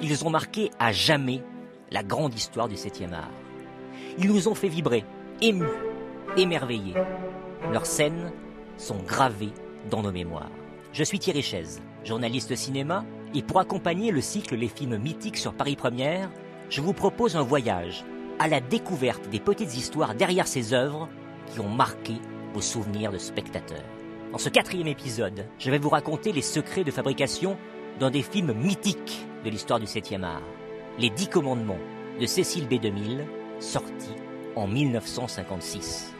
Ils ont marqué à jamais la grande histoire du 7e art. Ils nous ont fait vibrer, émus, émerveillés. Leurs scènes sont gravées dans nos mémoires. Je suis Thierry Chaise, journaliste cinéma, et pour accompagner le cycle Les films mythiques sur Paris Première, je vous propose un voyage à la découverte des petites histoires derrière ces œuvres qui ont marqué vos souvenirs de spectateurs. Dans ce quatrième épisode, je vais vous raconter les secrets de fabrication d'un des films mythiques de l'histoire du 7e art, Les Dix Commandements de Cécile B. 2000, sorti en 1956.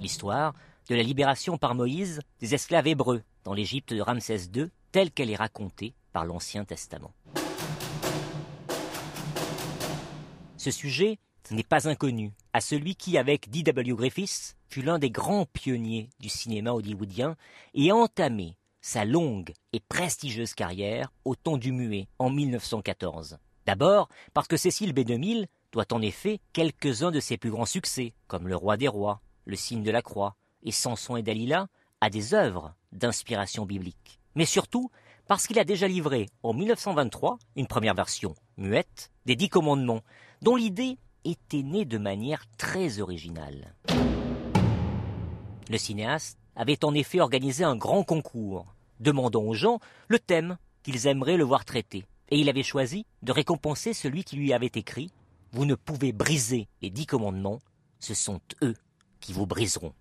L'histoire de la libération par Moïse des esclaves hébreux dans l'Égypte de Ramsès II, telle qu'elle est racontée par l'Ancien Testament. Ce sujet n'est pas inconnu à celui qui, avec D.W. Griffiths, fut l'un des grands pionniers du cinéma hollywoodien et a entamé sa longue et prestigieuse carrière au temps du muet en 1914. D'abord parce que Cécile B2000 doit en effet quelques-uns de ses plus grands succès, comme Le Roi des Rois, Le Signe de la Croix et Samson et Dalila, à des œuvres d'inspiration biblique. Mais surtout parce qu'il a déjà livré en 1923 une première version muette des Dix Commandements, dont l'idée était née de manière très originale. Le cinéaste avait en effet organisé un grand concours, demandant aux gens le thème qu'ils aimeraient le voir traiter, et il avait choisi de récompenser celui qui lui avait écrit Vous ne pouvez briser les dix commandements, ce sont eux qui vous briseront.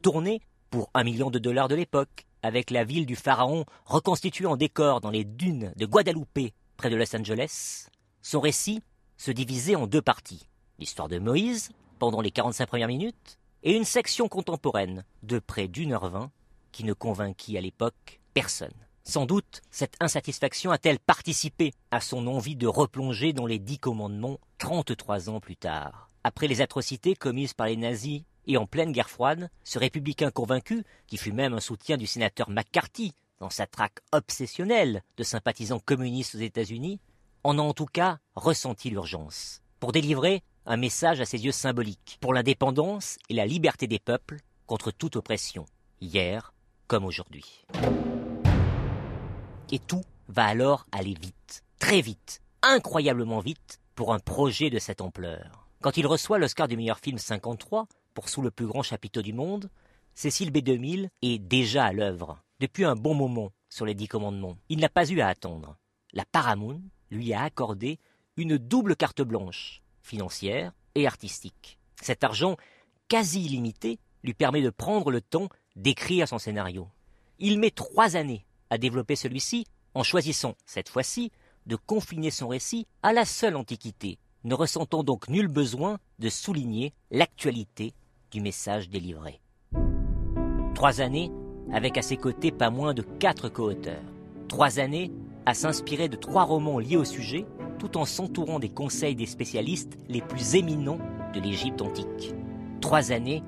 Tourné pour un million de dollars de l'époque, avec la ville du Pharaon reconstituée en décor dans les dunes de Guadeloupe, près de Los Angeles, son récit se divisait en deux parties. L'histoire de Moïse, pendant les 45 premières minutes, et une section contemporaine de près d'une heure vingt qui ne convainquit à l'époque personne. Sans doute, cette insatisfaction a-t-elle participé à son envie de replonger dans les dix commandements 33 ans plus tard. Après les atrocités commises par les nazis et en pleine guerre froide, ce républicain convaincu, qui fut même un soutien du sénateur McCarthy dans sa traque obsessionnelle de sympathisants communistes aux États-Unis, en a en tout cas ressenti l'urgence, pour délivrer un message à ses yeux symbolique, pour l'indépendance et la liberté des peuples contre toute oppression, hier comme aujourd'hui. Et tout va alors aller vite, très vite, incroyablement vite, pour un projet de cette ampleur. Quand il reçoit l'Oscar du meilleur film 53, pour Sous le plus grand chapiteau du monde, Cécile B2000 est déjà à l'œuvre, depuis un bon moment, sur les dix commandements. Il n'a pas eu à attendre. La Paramount lui a accordé une double carte blanche, financière et artistique. Cet argent, quasi illimité, lui permet de prendre le temps d'écrire son scénario. Il met trois années à développer celui-ci, en choisissant, cette fois-ci, de confiner son récit à la seule Antiquité, ne ressentant donc nul besoin de souligner l'actualité du message délivré. Trois années avec à ses côtés pas moins de quatre co-auteurs. Trois années à s'inspirer de trois romans liés au sujet, tout en s'entourant des conseils des spécialistes les plus éminents de l'Égypte antique. Trois années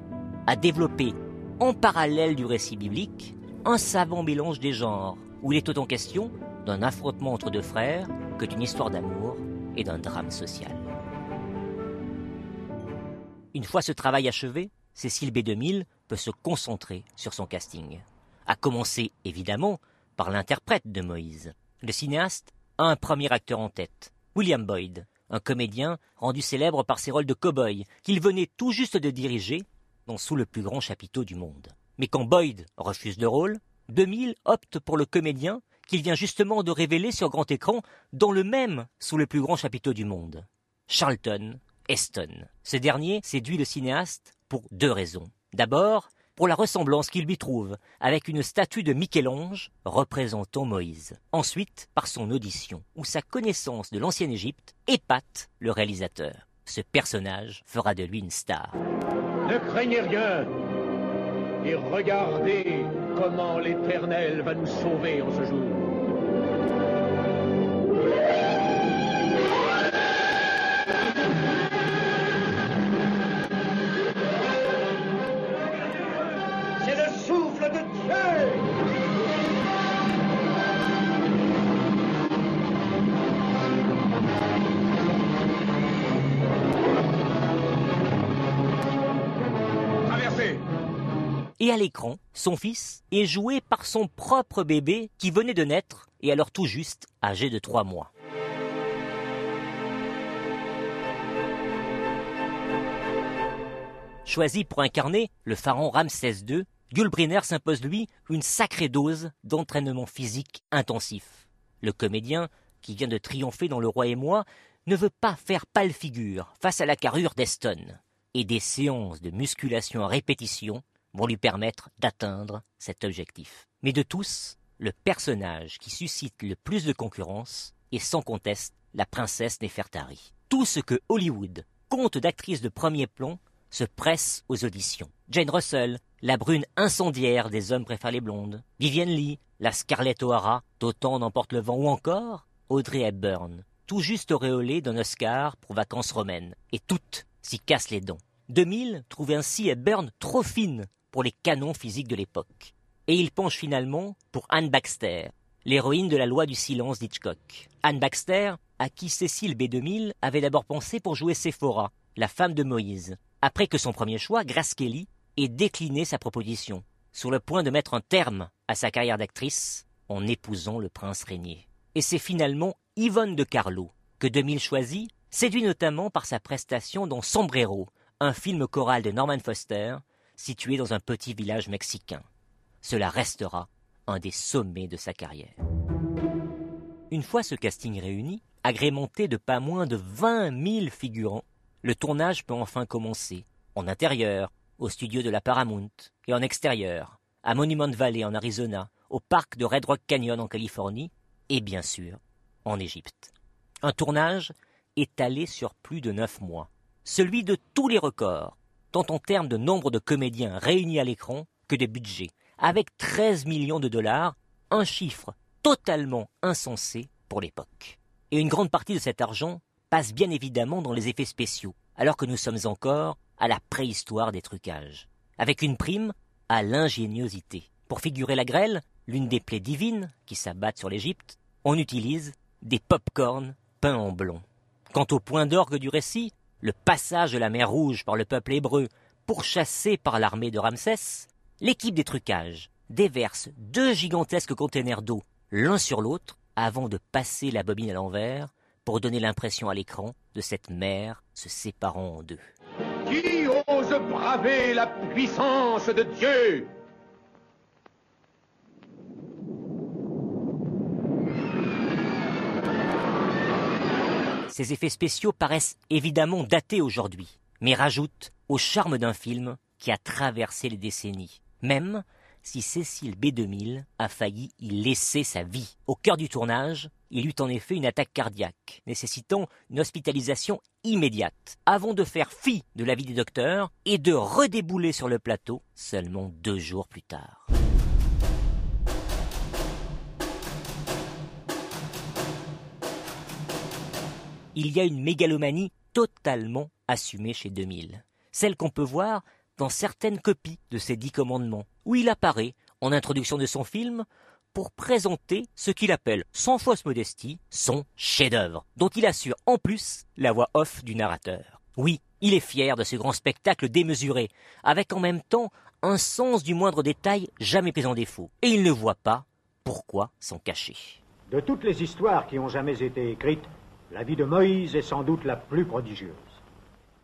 à développer, en parallèle du récit biblique, un savant mélange des genres, où il est autant question d'un affrontement entre deux frères que d'une histoire d'amour et d'un drame social. Une fois ce travail achevé, Cécile B2000 peut se concentrer sur son casting. À commencer, évidemment, par l'interprète de Moïse. Le cinéaste a un premier acteur en tête, William Boyd, un comédien rendu célèbre par ses rôles de cow-boy qu'il venait tout juste de diriger dans Sous le plus grand chapiteau du monde. Mais quand Boyd refuse le rôle, 2000 opte pour le comédien qu'il vient justement de révéler sur grand écran dans le même Sous le plus grand chapiteau du monde. Charlton Heston. Ce dernier séduit le cinéaste pour deux raisons. D'abord, pour la ressemblance qu'il lui trouve avec une statue de Michel-Ange représentant Moïse. Ensuite, par son audition, où sa connaissance de l'ancienne Égypte épate le réalisateur. Ce personnage fera de lui une star. Ne craignez rien et regardez comment l'Éternel va nous sauver en ce jour. Et à l'écran, son fils est joué par son propre bébé qui venait de naître et alors tout juste âgé de 3 mois. Choisi pour incarner le pharaon Ramsès II, Gulbriner s'impose lui une sacrée dose d'entraînement physique intensif. Le comédien, qui vient de triompher dans Le Roi et moi, ne veut pas faire pâle figure face à la carrure d'Eston. Et des séances de musculation à répétition vont lui permettre d'atteindre cet objectif. Mais de tous, le personnage qui suscite le plus de concurrence est sans conteste la princesse Nefertari. Tout ce que Hollywood compte d'actrices de premier plan se presse aux auditions. Jane Russell, la brune incendiaire des hommes préfèrent les blondes. Vivienne Lee, la Scarlett O'Hara, d'autant n'emporte le vent, ou encore Audrey Hepburn, tout juste auréolée d'un Oscar pour vacances romaines. Et toutes s'y cassent les dents. 2000 trouve ainsi Hepburn trop fine pour les canons physiques de l'époque. Et il penche finalement pour Anne Baxter, l'héroïne de la loi du silence d'Hitchcock. Anne Baxter, à qui Cécile B2000 avait d'abord pensé pour jouer Sephora, la femme de Moïse, après que son premier choix, Grace Kelly, ait décliné sa proposition, sur le point de mettre un terme à sa carrière d'actrice en épousant le prince régnier. Et c'est finalement Yvonne de Carlo que 2000 choisit, séduit notamment par sa prestation dans Sombrero, un film choral de Norman Foster, situé dans un petit village mexicain. Cela restera un des sommets de sa carrière. Une fois ce casting réuni, agrémenté de pas moins de 20 000 figurants, le tournage peut enfin commencer, en intérieur, au studio de la Paramount, et en extérieur, à Monument Valley en Arizona, au parc de Red Rock Canyon en Californie, et bien sûr, en Égypte. Un tournage étalé sur plus de neuf mois, celui de tous les records, tant en termes de nombre de comédiens réunis à l'écran que de budget, avec 13 millions de dollars, un chiffre totalement insensé pour l'époque. Et une grande partie de cet argent passe bien évidemment dans les effets spéciaux, alors que nous sommes encore à la préhistoire des trucages, avec une prime à l'ingéniosité. Pour figurer la grêle, l'une des plaies divines qui s'abattent sur l'Égypte, on utilise des pop-corns peints en blond. Quant au point d'orgue du récit, le passage de la mer Rouge par le peuple hébreu, pourchassé par l'armée de Ramsès, l'équipe des trucages déverse deux gigantesques containers d'eau l'un sur l'autre avant de passer la bobine à l'envers pour donner l'impression à l'écran de cette mer se séparant en deux. Qui ose braver la puissance de Dieu? Ces effets spéciaux paraissent évidemment datés aujourd'hui, mais rajoutent au charme d'un film qui a traversé les décennies, même si Cécile B2000 a failli y laisser sa vie. Au cœur du tournage, il eut en effet une attaque cardiaque, nécessitant une hospitalisation immédiate, avant de faire fi de l'avis des docteurs et de redébouler sur le plateau seulement deux jours plus tard. Il y a une mégalomanie totalement assumée chez 2000, celle qu'on peut voir dans certaines copies de ses dix commandements, où il apparaît, en introduction de son film, pour présenter ce qu'il appelle, sans fausse modestie, son chef-d'œuvre, dont il assure en plus la voix off du narrateur. Oui, il est fier de ce grand spectacle démesuré, avec en même temps un sens du moindre détail jamais pris en défaut, et il ne voit pas pourquoi s'en cacher. De toutes les histoires qui ont jamais été écrites, la vie de Moïse est sans doute la plus prodigieuse.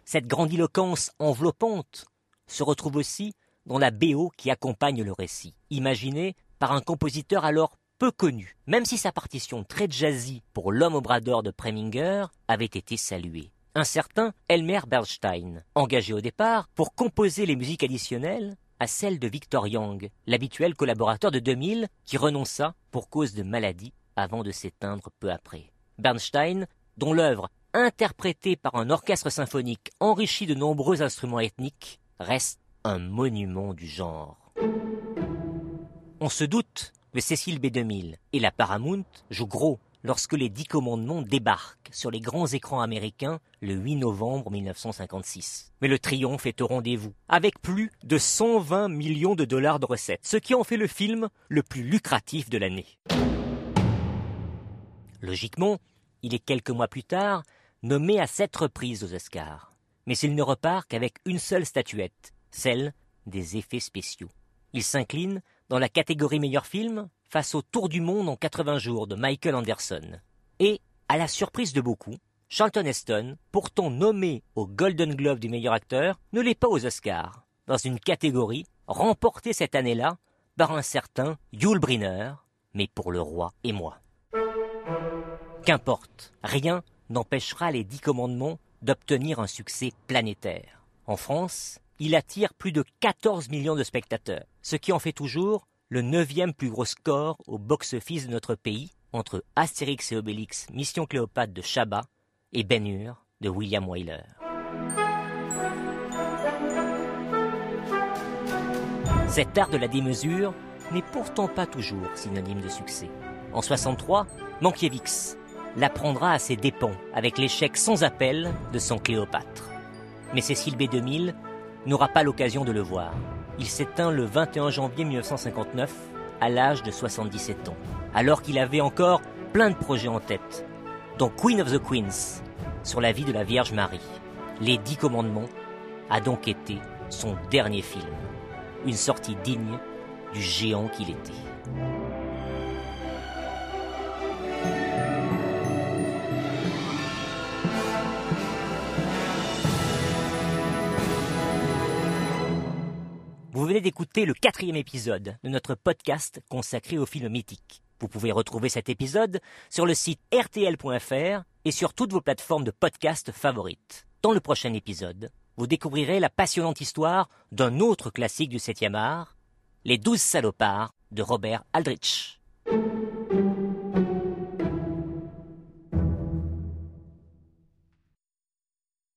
Cette grandiloquence enveloppante se retrouve aussi dans la BO qui accompagne le récit, imaginée par un compositeur alors peu connu, même si sa partition très jazzy pour L'homme au bras d'or de Preminger avait été saluée. Un certain Elmer Bernstein, engagé au départ pour composer les musiques additionnelles à celles de Victor Young, l'habituel collaborateur de 2000 qui renonça pour cause de maladie avant de s'éteindre peu après. Bernstein, dont l'œuvre, interprétée par un orchestre symphonique enrichi de nombreux instruments ethniques, reste un monument du genre. On se doute que Cécile B2000 et la Paramount jouent gros lorsque les Dix Commandements débarquent sur les grands écrans américains le 8 novembre 1956. Mais le triomphe est au rendez-vous, avec plus de 120 millions de dollars de recettes, ce qui en fait le film le plus lucratif de l'année. Logiquement, il est quelques mois plus tard nommé à sept reprises aux Oscars mais il ne repart qu'avec une seule statuette, celle des effets spéciaux. Il s'incline dans la catégorie meilleur film face au Tour du monde en 80 jours de Michael Anderson. Et, à la surprise de beaucoup, Charlton Heston, pourtant nommé au Golden Globe du meilleur acteur, ne l'est pas aux Oscars, dans une catégorie remportée cette année-là par un certain Yul Brynner, mais pour le roi et moi. Qu'importe, rien n'empêchera les dix commandements d'obtenir un succès planétaire. En France, il attire plus de 14 millions de spectateurs, ce qui en fait toujours le neuvième plus gros score au box-office de notre pays, entre Astérix et Obélix, Mission Cléopâtre de Chabat et Ben Hur de William Wyler. Cet art de la démesure n'est pourtant pas toujours synonyme de succès. En 63, Mankiewicz l'apprendra à ses dépens avec l'échec sans appel de son Cléopâtre. Mais Cécile B2000 n'aura pas l'occasion de le voir. Il s'éteint le 21 janvier 1959 à l'âge de 77 ans, alors qu'il avait encore plein de projets en tête, dont Queen of the Queens, sur la vie de la Vierge Marie. Les Dix Commandements a donc été son dernier film, une sortie digne du géant qu'il était. Venez d'écouter le quatrième épisode de notre podcast consacré aux films mythiques. Vous pouvez retrouver cet épisode sur le site rtl.fr et sur toutes vos plateformes de podcast favorites. Dans le prochain épisode, vous découvrirez la passionnante histoire d'un autre classique du 7e art, Les douze salopards de Robert Aldrich.